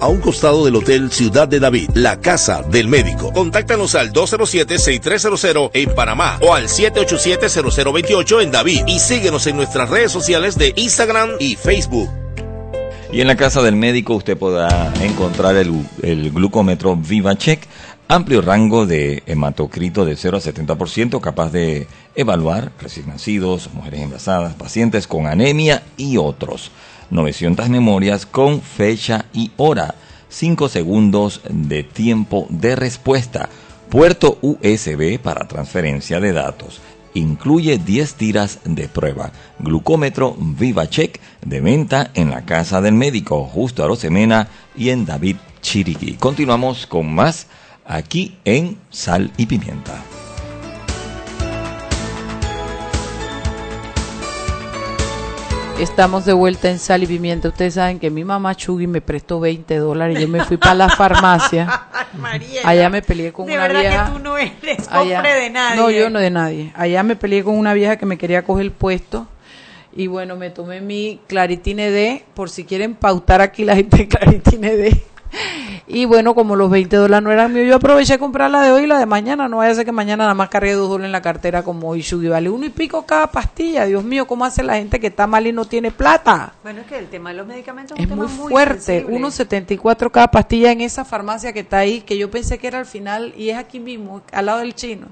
a un costado del Hotel Ciudad de David, la casa del médico. Contáctanos al 207-6300 en Panamá o al 787-0028 en David y síguenos en nuestras redes sociales de Instagram y Facebook. Y en la casa del médico usted podrá encontrar el, el glucómetro VivaCheck, amplio rango de hematocrito de 0 a 70%, capaz de evaluar recién nacidos, mujeres embarazadas, pacientes con anemia y otros. 900 memorias con fecha y hora. 5 segundos de tiempo de respuesta. Puerto USB para transferencia de datos. Incluye 10 tiras de prueba. Glucómetro VivaCheck de venta en la casa del médico, justo a Rosemena y en David Chiriquí. Continuamos con más aquí en Sal y Pimienta. Estamos de vuelta en Sal y Pimienta. Ustedes saben que mi mamá Chugui me prestó 20 dólares. Yo me fui para la farmacia. <laughs> Mariela, Allá me peleé con de una verdad vieja. que tú no eres Allá- hombre de nadie. No, yo no de nadie. Allá me peleé con una vieja que me quería coger el puesto. Y bueno, me tomé mi Claritine D, por si quieren pautar aquí la gente <laughs> Claritine D. Y bueno, como los 20 dólares no eran míos, yo aproveché a comprar la de hoy y la de mañana. No vaya a ser que mañana nada más cargue dos dólares en la cartera como hoy Shugi. Vale uno y pico cada pastilla. Dios mío, ¿cómo hace la gente que está mal y no tiene plata? Bueno, es que el tema de los medicamentos Es un muy tema fuerte, sensible. 1.74 cada pastilla en esa farmacia que está ahí, que yo pensé que era al final y es aquí mismo, al lado del chino.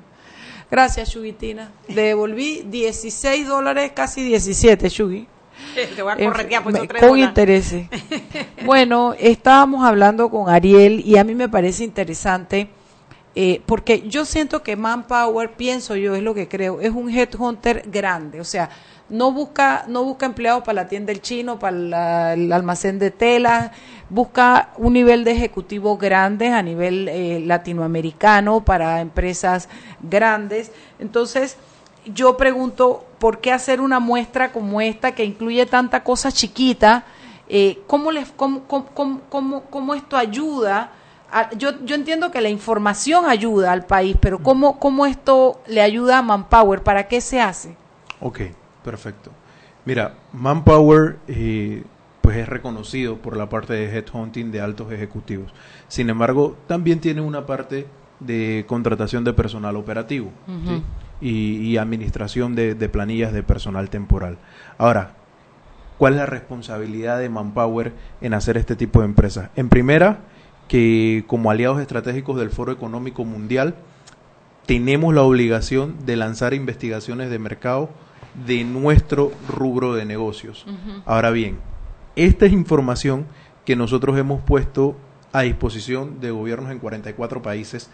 Gracias, Shugitina. Devolví 16 dólares, casi 17, Shugi. <laughs> Te voy a corretear tres con intereses. <laughs> Bueno, estábamos hablando con Ariel y a mí me parece interesante eh, porque yo siento que Manpower, pienso yo, es lo que creo, es un headhunter grande, o sea, no busca no busca empleados para la tienda del chino, para la- el almacén de telas, busca un nivel de ejecutivo grande a nivel eh, latinoamericano para empresas grandes. Entonces, yo pregunto, ¿por qué hacer una muestra como esta que incluye tanta cosa chiquita? Eh, ¿cómo, les, cómo, cómo, cómo, cómo- esto ayuda? a- yo, yo entiendo que la información ayuda al país, pero ¿cómo, ¿cómo esto le ayuda a Manpower? ¿Para qué se hace? Ok, perfecto. Mira, Manpower eh, pues es reconocido por la parte de headhunting de altos ejecutivos. Sin embargo, también tiene una parte de contratación de personal operativo ¿sí? Y, y administración de, de planillas de personal temporal. Ahora, ¿cuál es la responsabilidad de Manpower en hacer este tipo de empresas? En primera, que como aliados estratégicos del Foro Económico Mundial, tenemos la obligación de lanzar investigaciones de mercado de nuestro rubro de negocios. Ahora bien, esta es información que nosotros hemos puesto a disposición de gobiernos en 44 países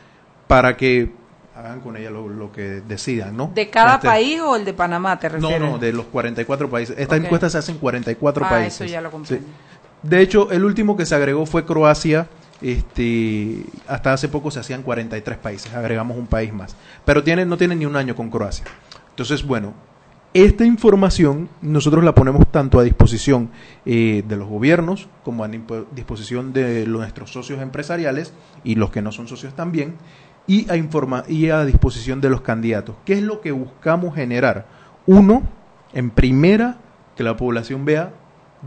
para que hagan con ella lo, lo que decidan, ¿no? ¿De cada Este- país o el de Panamá te No, refieres? no, de los 44 países. Esta Ok. encuesta se hace en 44 Ah, países. eso ya lo comprendo. Sí. De hecho, el último que se agregó fue Croacia. Este, hasta hace poco se hacían 43 países, agregamos un país más. Pero tiene, no tiene ni un año con Croacia. Entonces, bueno, esta información nosotros la ponemos tanto a disposición eh, de los gobiernos como a disposición de nuestros socios empresariales y los que no son socios también y a, informa y a disposición de los candidatos. ¿Qué es lo que buscamos generar? Uno, en primera, que la población vea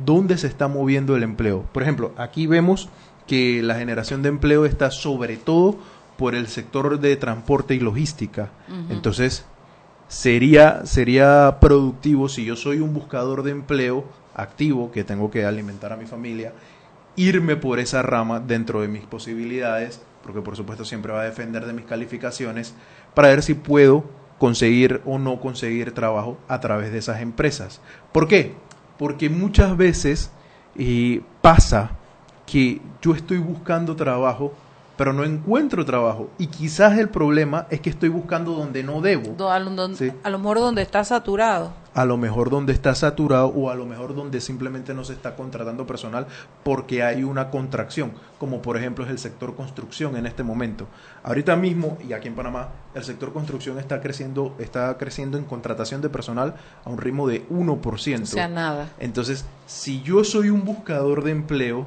dónde se está moviendo el empleo. Por ejemplo, aquí vemos que la generación de empleo está sobre todo por el sector de transporte y logística. Entonces, sería, sería productivo si yo soy un buscador de empleo activo que tengo que alimentar a mi familia, irme por esa rama dentro de mis posibilidades, porque por supuesto siempre va a depender de mis calificaciones, para ver si puedo conseguir o no conseguir trabajo a través de esas empresas. ¿Por qué? Porque muchas veces eh, pasa que yo estoy buscando trabajo, pero no encuentro trabajo. Y quizás el problema es que estoy buscando donde no debo. A lo, don- Sí. a lo mejor donde está saturado. A lo mejor donde está saturado o a lo mejor donde simplemente no se está contratando personal porque hay una contracción, como por ejemplo es el sector construcción en este momento. Ahorita mismo, y aquí en Panamá, el sector construcción está creciendo, está creciendo en contratación de personal a un ritmo de 1%. O sea, nada. Entonces, si yo soy un buscador de empleo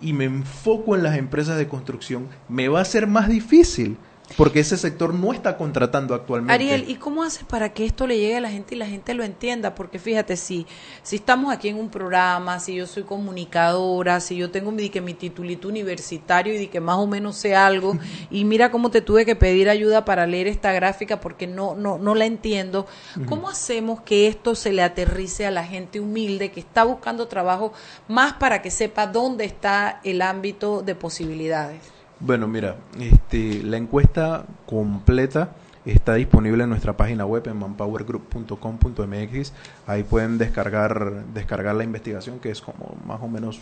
y me enfoco en las empresas de construcción, me va a ser más difícil porque ese sector no está contratando actualmente. Ariel, ¿y cómo haces para que esto le llegue a la gente y la gente lo entienda? Porque fíjate, si, si estamos aquí en un programa, si yo soy comunicadora, si yo tengo mi, que mi titulito universitario y de que más o menos sé algo, <laughs> y mira cómo te tuve que pedir ayuda para leer esta gráfica porque no, no, no la entiendo, ¿cómo hacemos que esto se le aterrice a la gente humilde que está buscando trabajo más para que sepa dónde está el ámbito de posibilidades? Bueno, mira, este, la encuesta completa está disponible en nuestra página web en manpowergroup.com.mx. Ahí pueden descargar, descargar la investigación, que es como más o menos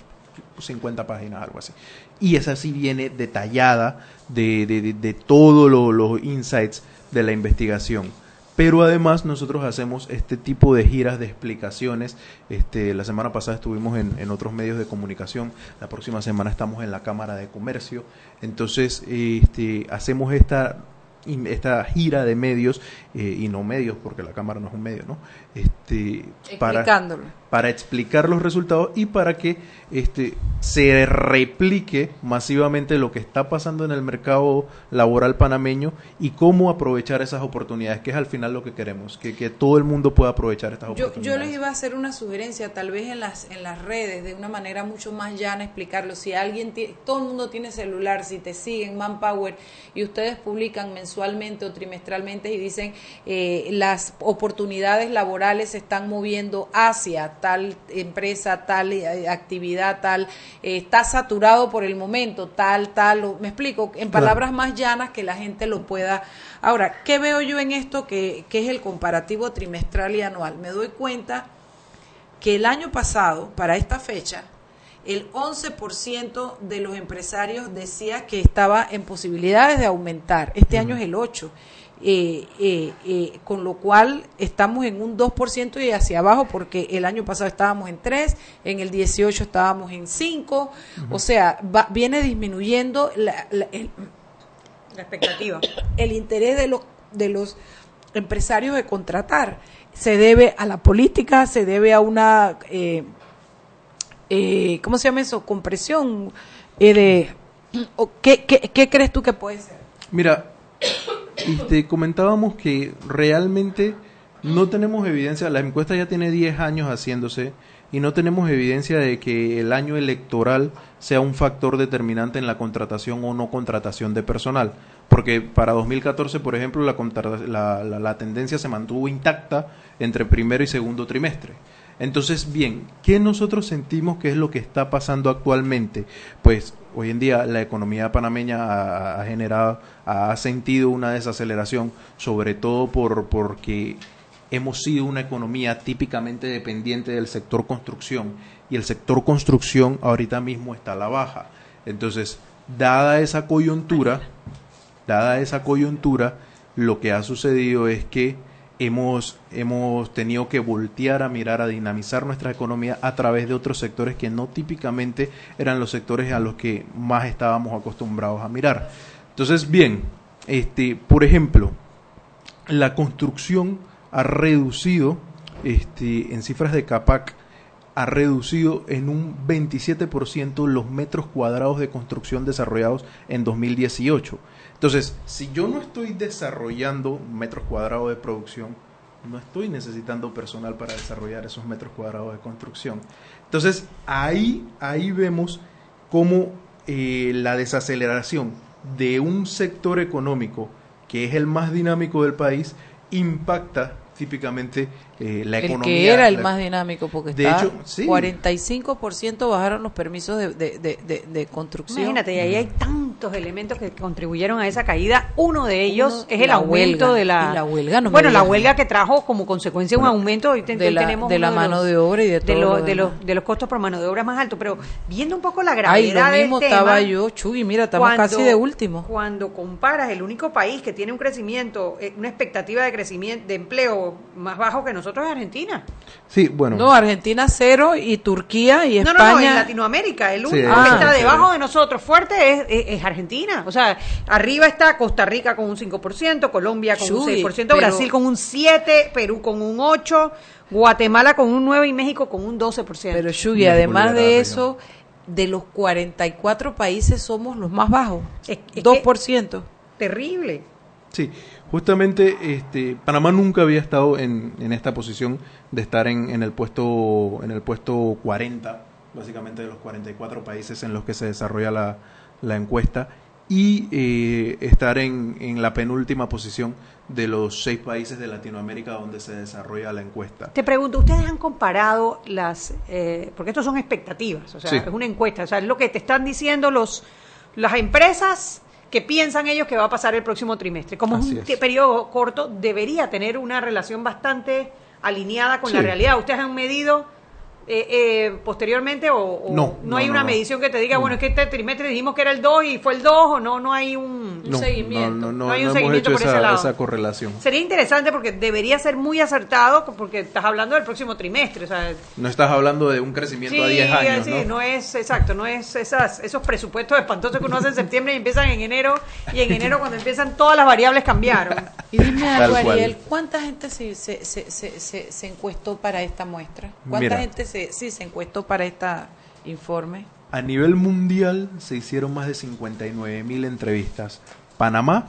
50 páginas, algo así. Y esa sí viene detallada de, de, de, todos lo- los insights de la investigación. Pero además nosotros hacemos este tipo de giras de explicaciones. Este, la semana pasada estuvimos en, en otros medios de comunicación. La próxima semana estamos en la Cámara de Comercio. Entonces este, hacemos esta esta gira de medios eh, y no medios porque la cámara no es un medio no este para Explicándolo. para explicar los resultados y para que este se replique masivamente lo que está pasando en el mercado laboral panameño y cómo aprovechar esas oportunidades, que es al final lo que queremos, que, que todo el mundo pueda aprovechar estas Yo, yo oportunidades. les iba a hacer una sugerencia, tal vez en las en las redes, de una manera mucho más llana, explicarlo. Si alguien, todo el mundo tiene celular, si te siguen Manpower y ustedes publican mensualmente o trimestralmente y dicen eh, las oportunidades laborales se están moviendo hacia tal empresa, tal eh, actividad, tal, eh, está saturado por el momento, tal, tal, me explico, en Claro. palabras más llanas que la gente lo pueda. Ahora, ¿qué veo yo en esto que, que es el comparativo trimestral y anual? Me doy cuenta que el año pasado, para esta fecha, el 11% de los empresarios decía que estaba en posibilidades de aumentar. Este año es el 8%. Eh, eh, eh, con lo cual estamos en un 2% y hacia abajo porque el año pasado estábamos en 3, en el 18 estábamos en 5, o sea, va- viene disminuyendo la, la- el- la expectativa, el interés de los, de los empresarios de contratar. Se debe a la política, se debe a una, eh, eh, ¿cómo se llama eso? Compresión. eh, de, o ¿qué, qué, qué crees tú que puede ser? Mira, este, comentábamos que realmente no tenemos evidencia, la encuesta ya tiene 10 años haciéndose y no tenemos evidencia de que el año electoral sea un factor determinante en la contratación o no contratación de personal. Porque para 2014, por ejemplo, la, la- la tendencia se mantuvo intacta entre primero y segundo trimestre. Entonces, bien, ¿qué nosotros sentimos que es lo que está pasando actualmente? Pues hoy en día la economía panameña ha, generado, ha sentido una desaceleración, sobre todo por porque hemos sido una economía típicamente dependiente del sector construcción y el sector construcción ahorita mismo está a la baja. Entonces, dada esa coyuntura, dada esa coyuntura, lo que ha sucedido es que hemos, hemos tenido que voltear a mirar, a dinamizar nuestra economía a través de otros sectores que no típicamente eran los sectores a los que más estábamos acostumbrados a mirar. Entonces, bien, este, por ejemplo, la construcción ha reducido, este, en cifras de CAPAC, ha reducido en un 27% los metros cuadrados de construcción desarrollados en 2018. Entonces, si yo no estoy desarrollando metros cuadrados de producción, no estoy necesitando personal para desarrollar esos metros cuadrados de construcción. Entonces, ahí, ahí vemos cómo eh, la desaceleración de un sector económico que es el más dinámico del país impacta típicamente eh, la el economía. que era el la- más dinámico, porque De está hecho, sí. 45% bajaron los permisos de, de, de, de- de construcción. Imagínate, y ahí hay tantos elementos que contribuyeron a esa caída. Uno de ellos Uno, es el aumento huelga. de la... La huelga, no bueno, la huelga que trajo como consecuencia un aumento. Hoy ten- De la- tenemos de la mano los- de obra y de todo lo- lo de, los, de los costos por mano de obra más altos. Pero viendo un poco la Ay, gravedad lo mismo del estaba tema, yo, Chugui, mira, estamos cuando- casi de último. Cuando comparas el único país que tiene un crecimiento, eh, una expectativa de crecimiento, de empleo más bajo que nosotros es Argentina. Sí, bueno. No, Argentina cero y Turquía y No, no, no, en España. Latinoamérica, el Sí, único ah, que está sí. debajo de nosotros fuerte es, es- es Argentina. O sea, arriba está Costa Rica con un 5%, Colombia con un Chuy, 6%, pero- Brasil con un 7%, Perú con un 8%, Guatemala con un 9% y México con un 12%. Pero México además de eso, de los 44 países somos los más bajos. Es- es 2%. Terrible. Sí, justamente este, Panamá nunca había estado en, en esta posición de estar en, en el puesto en el puesto 40, básicamente de los 44 países en los que se desarrolla la, la encuesta, y eh, estar en, en la penúltima posición de los seis países de Latinoamérica donde se desarrolla la encuesta. Te pregunto, ¿ustedes han comparado las, eh, porque estos son expectativas, o sea, Sí. es una encuesta, o sea, es lo que te están diciendo los, las empresas que piensan ellos que va a pasar el próximo trimestre. Como es un es. periodo corto, debería tener una relación bastante alineada con la realidad. ¿Ustedes han medido eh, eh, posteriormente o, o No, no, hay no, una no. medición que te diga, No. bueno, es que este trimestre dijimos que era el 2 y fue el 2 o no, no hay un... No, seguimiento. no, no, no, No hay un no hemos seguimiento hecho por ese esa, lado. esa correlación. Sería interesante porque debería ser muy acertado porque estás hablando del próximo trimestre, o sea, No estás hablando de un crecimiento a 10 años, sí, ¿no? es exacto, no es esas, esos presupuestos espantosos que uno hace en septiembre y empiezan en enero, y en enero cuando empiezan todas las variables cambiaron. Y dime algo. Ariel, ¿cuánta gente se, se, se, se, se- se encuestó para esta muestra? ¿Cuánta Mira. gente se, sí, se encuestó para este informe? A nivel mundial se hicieron más de 59 mil entrevistas. Panamá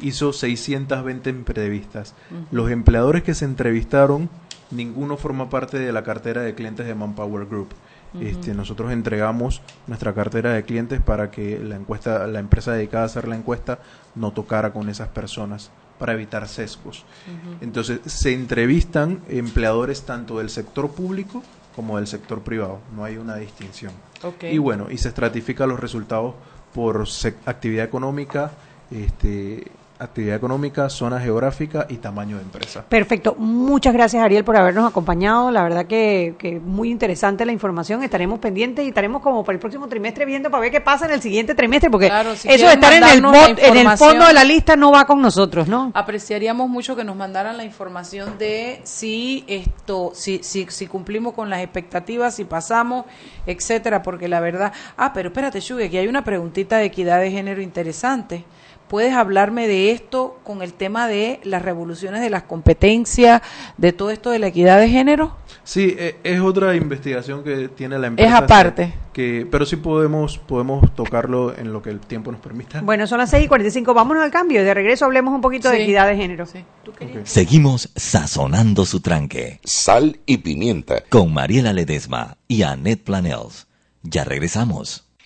hizo 620 entrevistas. Los empleadores que se entrevistaron, ninguno forma parte de la cartera de clientes de Manpower Group. Este, nosotros entregamos nuestra cartera de clientes para que la encuesta, la empresa dedicada a hacer la encuesta no tocara con esas personas para evitar sesgos. Entonces se entrevistan empleadores tanto del sector público como del sector privado. No hay una distinción. Y bueno, y se estratifica los resultados por actividad económica, este, actividad económica, zona geográfica y tamaño de empresa. Perfecto, muchas gracias Ariel por habernos acompañado, la verdad que, que muy interesante la información, estaremos pendientes y estaremos como para el próximo trimestre viendo para ver qué pasa en el siguiente trimestre, porque Claro, si eso de estar en el, bot- en el fondo de la lista no va con nosotros, ¿no? Apreciaríamos mucho que nos mandaran la información de si esto, si, si, si cumplimos con las expectativas, si pasamos, etcétera, porque la verdad, ah, pero espérate, Shugi, aquí hay una preguntita de equidad de género interesante. ¿Puedes hablarme de esto con el tema de las revoluciones de las competencias, de todo esto de la equidad de género? Sí, e- es otra investigación que tiene la empresa. Es aparte. Que, pero sí podemos, podemos tocarlo en lo que el tiempo nos permita. Bueno, son las 6 y 45, vámonos al cambio y de regreso hablemos un poquito de Sí. equidad de género. Seguimos sazonando su tranque. Sal y pimienta. Con Mariela Ledesma y Annette Planels. Ya regresamos.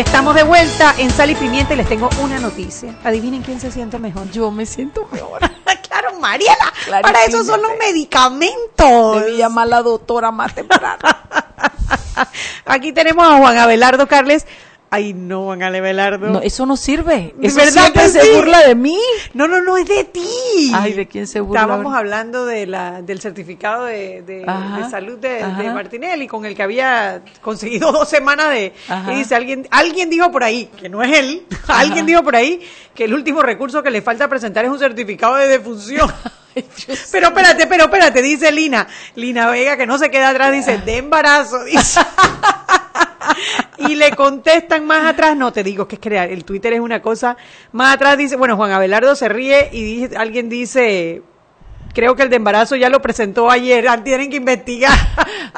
Y estamos de vuelta en Sal y Pimienta y les tengo una noticia. Adivinen quién se siente mejor. Yo me siento mejor. <laughs> claro, Mariela. Para eso son los medicamentos. Debí llamar a la doctora más temprano. <laughs> Aquí tenemos a Juan Abelardo Carles. Ay, no, Juan Abelardo. No, eso no sirve. ¿De Eso verdad siempre que se sí? burla de mí. No, no, no, es de ti. Ay, ¿de quién se burla? Estábamos hablando de la, del certificado de, de- Ajá, de salud de, de Martinelli, con el que había conseguido dos semanas de... Ajá. Y dice, alguien, alguien dijo por ahí, que no es él, <laughs> alguien dijo por ahí que el último recurso que le falta presentar es un certificado de defunción. <laughs> <laughs> pero espérate, pero espérate, dice Lina, Lina Vega, que no se queda atrás, dice, de embarazo, dice. <laughs> y le contestan más atrás, no te digo que es crear, el Twitter es una cosa, más atrás dice, bueno, Juan Abelardo se ríe y dice, alguien dice, creo que el de embarazo ya lo presentó ayer, ah, tienen que investigar.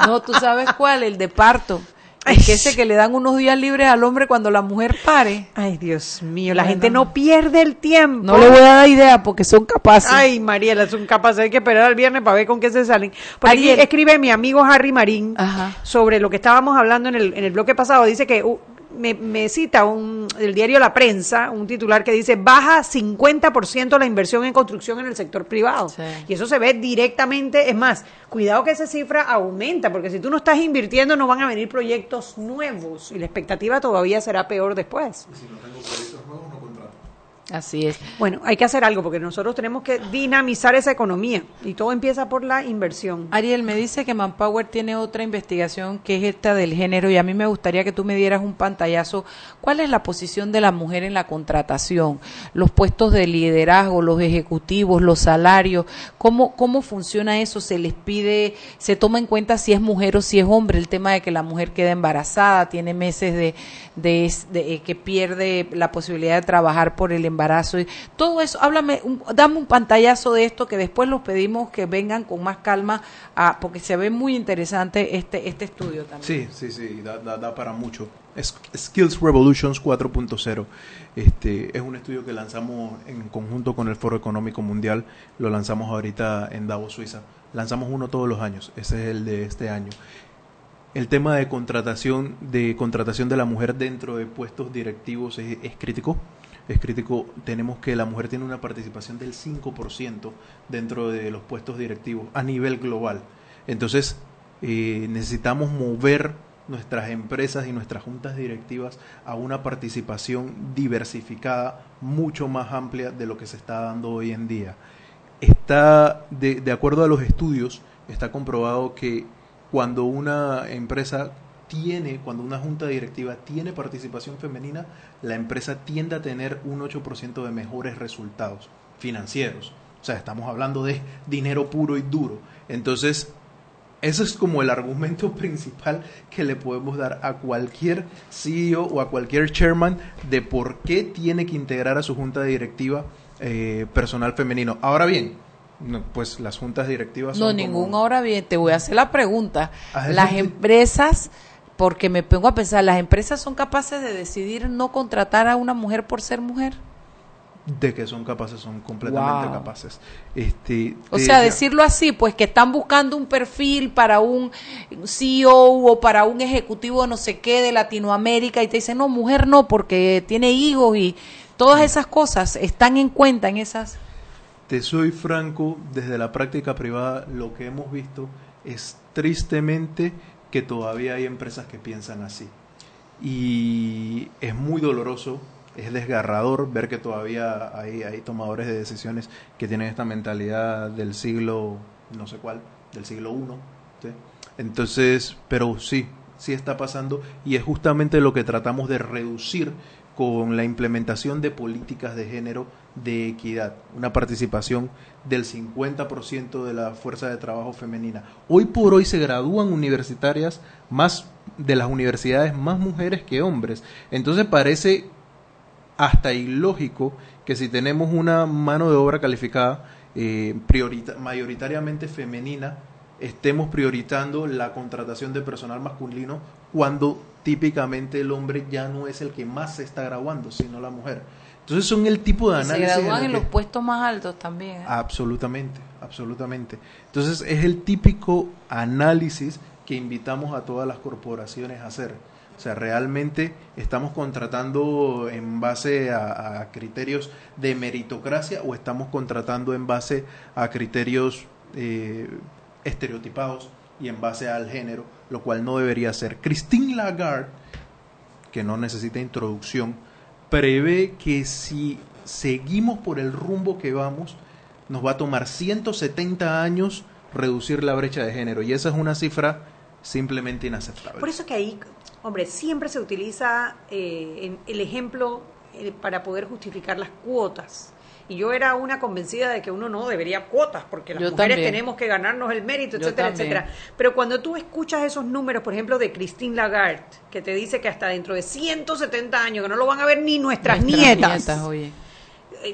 No, tú sabes cuál, el de parto. Es que ese que le dan unos días libres al hombre cuando la mujer pare. Ay, Dios mío, la gente no pierde el tiempo. No le voy a dar idea porque son capaces. Ay, Mariela, son capaces. Hay que esperar al viernes para ver con qué se salen. Por aquí escribe mi amigo Harry Marín sobre lo que estábamos hablando en el, en el bloque pasado. Dice que uh, me, me cita un, el diario La Prensa, un titular que dice baja 50% la inversión en construcción en el sector privado. Y eso se ve directamente. Es más, cuidado que esa cifra aumenta, porque si tú no estás invirtiendo no van a venir proyectos nuevos y la expectativa todavía será peor después. Así es. Bueno, hay que hacer algo porque nosotros tenemos que dinamizar esa economía y todo empieza por la inversión. Ariel, me dice que Manpower tiene otra investigación que es esta del género y a mí me gustaría que tú me dieras un pantallazo. ¿Cuál es la posición de la mujer en la contratación? Los puestos de liderazgo, los ejecutivos, los salarios. ¿Cómo, cómo funciona eso? ¿Se les pide, se toma en cuenta si es mujer o si es hombre? El tema de que la mujer queda embarazada, tiene meses de, de, de- eh, que pierde la posibilidad de trabajar por el embarazo. Todo eso, háblame, un- dame un pantallazo de esto que después los pedimos que vengan con más calma, a- porque se ve muy interesante este, este estudio también. Sí, sí, sí, da, para mucho. Skills Revolutions 4.0. Este, es un estudio que lanzamos en conjunto con el Foro Económico Mundial. Lo lanzamos ahorita en Davos, Suiza. Lanzamos uno todos los años. Ese es el de este año. El tema de contratación de contratación de la mujer dentro de puestos directivos es crítico. Es crítico. Tenemos que la mujer tiene una participación del 5% dentro de los puestos directivos a nivel global. Entonces, eh, necesitamos mover nuestras empresas y nuestras juntas directivas a una participación diversificada mucho más amplia de lo que se está dando hoy en día. Está, de, de acuerdo a los estudios, está comprobado que cuando una empresa tiene, cuando una junta directiva tiene participación femenina, la empresa tiende a tener un 8% de mejores resultados financieros. O sea, estamos hablando de dinero puro y duro. Entonces, ese es como el argumento <laughs> principal que le podemos dar a cualquier CEO o a cualquier chairman de por qué tiene que integrar a su junta directiva eh, personal femenino. Ahora bien, no, pues las juntas directivas No, son ningún como- ahora bien. Te voy a hacer la pregunta. Las empresas, porque me pongo a pensar, ¿las empresas son capaces de decidir no contratar a una mujer por ser mujer? de que son capaces, son completamente Wow. capaces. Este, O sea, decirlo así, pues que están buscando un perfil para un CEO o para un ejecutivo no sé qué de Latinoamérica y te dicen, no, mujer no, porque tiene hijos y todas esas cosas están en cuenta en esas... Te soy franco, desde la práctica privada lo que hemos visto es tristemente que todavía hay empresas que piensan así. Y es muy doloroso, es desgarrador ver que todavía hay, tomadores de decisiones que tienen esta mentalidad del siglo, no sé cuál, del siglo I. Entonces, pero sí, sí está pasando y es justamente lo que tratamos de reducir con la implementación de políticas de género de equidad, una participación del 50% de la fuerza de trabajo femenina. Hoy por hoy se gradúan universitarias más de las universidades más mujeres que hombres. Entonces parece hasta ilógico que si tenemos una mano de obra calificada eh, mayoritariamente femenina, estemos priorizando la contratación de personal masculino cuando típicamente el hombre ya no es el que más se está graduando, sino la mujer. Entonces son el tipo de Y se análisis en gradúan en que- los puestos más altos también. ¿eh? Absolutamente, absolutamente. Entonces es el típico análisis que invitamos a todas las corporaciones a hacer. O sea, realmente estamos contratando en base a, a criterios de meritocracia o estamos contratando en base a criterios eh, estereotipados y en base al género, lo cual no debería ser. Christine Lagarde, que no necesita introducción, prevé que si seguimos por el rumbo que vamos, nos va a tomar 170 años reducir la brecha de género. Y esa es una cifra simplemente inaceptable. Por eso que ahí, hombre, siempre se utiliza eh, el ejemplo eh, para poder justificar las cuotas. Y yo era una convencida de que uno no debería cuotas, porque las Yo mujeres también. tenemos que ganarnos el mérito, etcétera, etcétera. Pero cuando tú escuchas esos números, por ejemplo, de Christine Lagarde, que te dice que hasta dentro de 170 años, que no lo van a ver ni nuestras, Nuestras nietas, nietas, oye.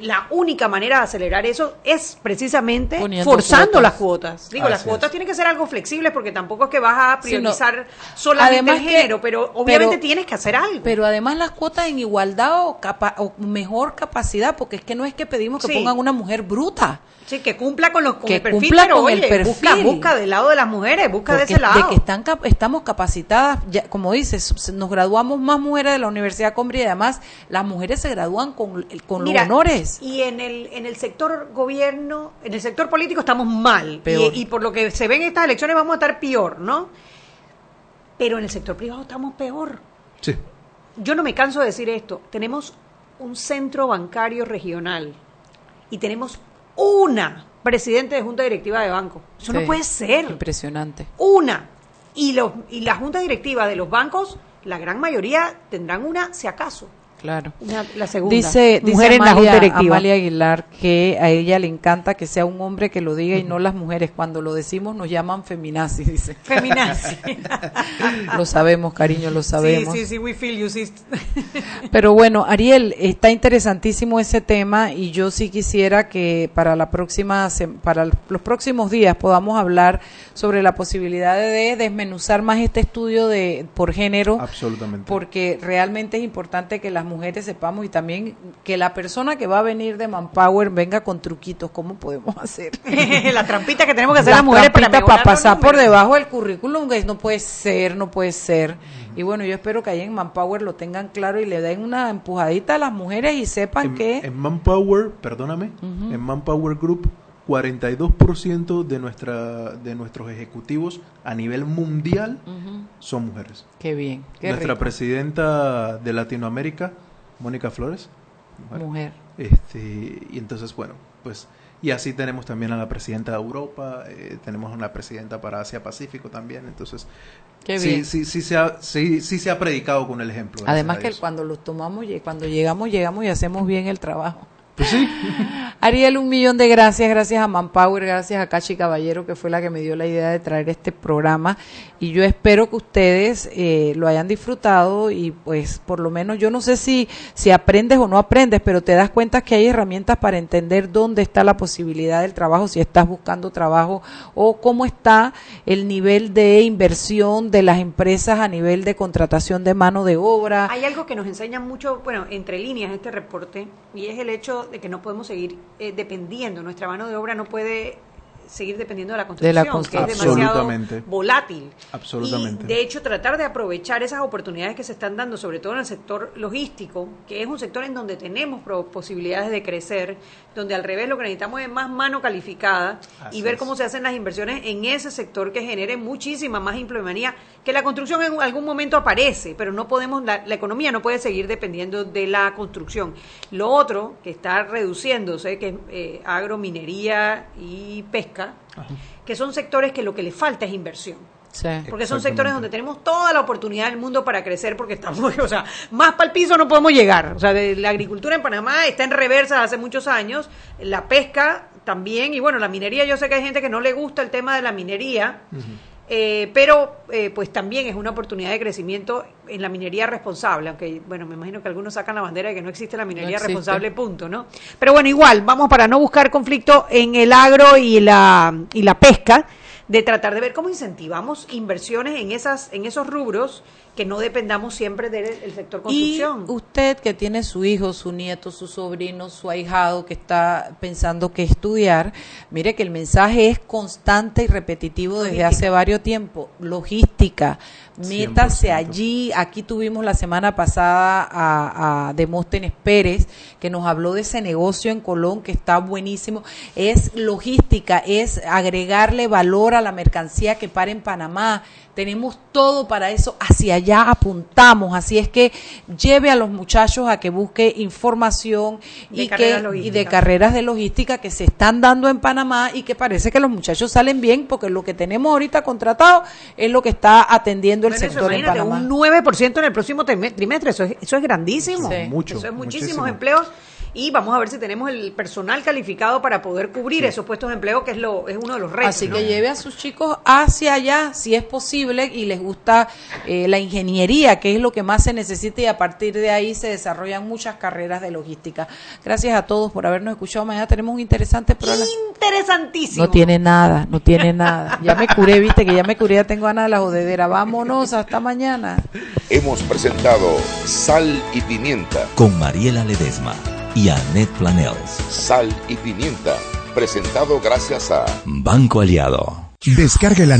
La única manera de acelerar eso es precisamente Poniendo forzando cuotas. las cuotas. Digo, las cuotas tienen que ser algo flexibles porque tampoco es que vas a Sí, no. priorizar solamente Además el que- género, pero obviamente pero- tienes que hacer algo. Pero además las cuotas en igualdad o, capa- o mejor capacidad, porque es que no es que pedimos que Sí. pongan una mujer bruta. Sí, que cumpla con, los, con Que el perfil, cumpla pero con oye, el perfil. Busca, busca del lado de las mujeres, busca de Porque ese lado. que están cap- estamos capacitadas, ya, como dices, nos graduamos más mujeres de la Universidad Combria y además las mujeres se gradúan con, con Mira, los honores. Y en el, en el sector gobierno, en el sector político estamos mal. Peor. Y, y por lo que se ven en estas elecciones vamos a estar peor, ¿no? Pero en el sector privado estamos peor. Sí. Yo no me canso de decir esto. Tenemos un centro bancario regional y tenemos una presidente de junta directiva de banco. Eso no puede ser. Impresionante. Una. Y, los, y la junta directiva de los bancos, la gran mayoría tendrán una, si acaso. Claro. La segunda. Dice, dice Mujer en la Amalia, junta directiva. Amalia Aguilar que a ella le encanta que sea un hombre que lo diga y no las mujeres. Cuando lo decimos nos llaman feminazi, dice. <laughs> Feminazi. <laughs> lo sabemos, cariño, lo sabemos. Sí, sí, sí, we feel you, sis. <laughs> Pero bueno, Ariel, está interesantísimo ese tema y yo sí quisiera que para la próxima sem- para los próximos días podamos hablar sobre la posibilidad de desmenuzar más este estudio de por género Absolutamente. porque realmente es importante que las mujeres sepamos y también que la persona que va a venir de Manpower venga con truquitos, ¿cómo podemos hacer? <laughs> la trampita que tenemos que hacer Las las mujeres para pasar por debajo del currículum, que no puede ser, no puede ser. Y bueno, yo espero que ahí en Manpower lo tengan claro y le den una empujadita a las mujeres y sepan En, que en Manpower, perdóname, en Manpower Group, 42% de, nuestra, de nuestros ejecutivos a nivel mundial son mujeres. Qué bien, qué Nuestra rico. presidenta de Latinoamérica, Mónica Flores, Mujer. Este, y entonces, bueno, pues Y así tenemos también a la presidenta de Europa, eh, tenemos una presidenta para Asia Pacífico también. Entonces, Qué sí, bien. sí, sí, se ha, sí, sí se ha predicado con el ejemplo. Además que cuando los tomamos, cuando llegamos, llegamos y hacemos bien el trabajo. Pues sí. <laughs> Ariel, un millón de gracias, gracias a Manpower, gracias a Cachi Caballero, que fue la que me dio la idea de traer este programa. Y yo espero que ustedes eh, lo hayan disfrutado y pues por lo menos yo no sé si, si aprendes o no aprendes, pero te das cuenta que hay herramientas para entender dónde está la posibilidad del trabajo, si estás buscando trabajo o cómo está el nivel de inversión de las empresas a nivel de contratación de mano de obra. Hay algo que nos enseña mucho, bueno, entre líneas este reporte, y es el hecho de que no podemos seguir eh, dependiendo, nuestra mano de obra no puede seguir dependiendo de la construcción, De la que es demasiado volátil. Absolutamente. Y de hecho tratar de aprovechar esas oportunidades que se están dando, sobre todo en el sector logístico, que es un sector en donde tenemos pro- posibilidades de crecer, donde al revés lo que necesitamos es más mano calificada Así y ver es. cómo se hacen las inversiones en ese sector que genere muchísima más implemenía, que la construcción en algún momento aparece, pero no podemos, la, la economía no puede seguir dependiendo de la construcción. Lo otro que está reduciéndose, que es eh, agrominería y pesca, que son sectores que lo que le falta es inversión. Sí. Porque son sectores donde tenemos toda la oportunidad del mundo para crecer, porque estamos, <laughs> o sea, más para el piso no podemos llegar. O sea, de- la agricultura en Panamá está en reversa hace muchos años, la pesca también, y bueno, la minería, yo sé que hay gente que no le gusta el tema de la minería, eh, pero eh, pues también es una oportunidad de crecimiento en la minería responsable, aunque bueno, me imagino que algunos sacan la bandera de que no existe la minería existe. responsable, punto, ¿no? Pero bueno, igual, vamos para no buscar conflicto en el agro y la, y la pesca, de tratar de ver cómo incentivamos inversiones en esas en esos rubros que no dependamos siempre del el sector Y construcción. usted que tiene su hijo, su nieto, su sobrino, su ahijado que está pensando que estudiar, mire que el mensaje es constante y repetitivo desde hace varios tiempos. Logística, métase 100%. allí. Aquí tuvimos la semana pasada a, a Demóstenes Pérez que nos habló de ese negocio en Colón que está buenísimo. Es logística, es agregarle valor a la mercancía que para en Panamá. Tenemos todo para eso, hacia allá apuntamos, así es que lleve a los muchachos a que busque información De y, que, y de carreras de logística que se están dando en Panamá y que parece que los muchachos salen bien porque lo que tenemos ahorita contratado es lo que está atendiendo el Bueno, eso, sector en Panamá. un 9% en el próximo trimestre, eso es, eso es grandísimo. Sí. Mucho, Eso es muchísimos muchísimo. empleos y vamos a ver si tenemos el personal calificado para poder cubrir esos puestos de empleo, que es lo es uno de los retos. Así ¿no? que lleve a sus chicos hacia allá, si es posible, y les gusta eh, la ingeniería, que es lo que más se necesita, y a partir de ahí se desarrollan muchas carreras de logística. Gracias a todos por habernos escuchado. Mañana tenemos un interesante programa. Interesantísimo. No tiene nada, no tiene nada. Ya me curé, viste que ya me curé, ya tengo ganas de la jodedera. Vámonos, hasta mañana. Hemos presentado Sal y Pimienta. Con Mariela Ledesma y Annette Planels. Sal y Pimienta. Presentado gracias a Banco Aliado. Descargue la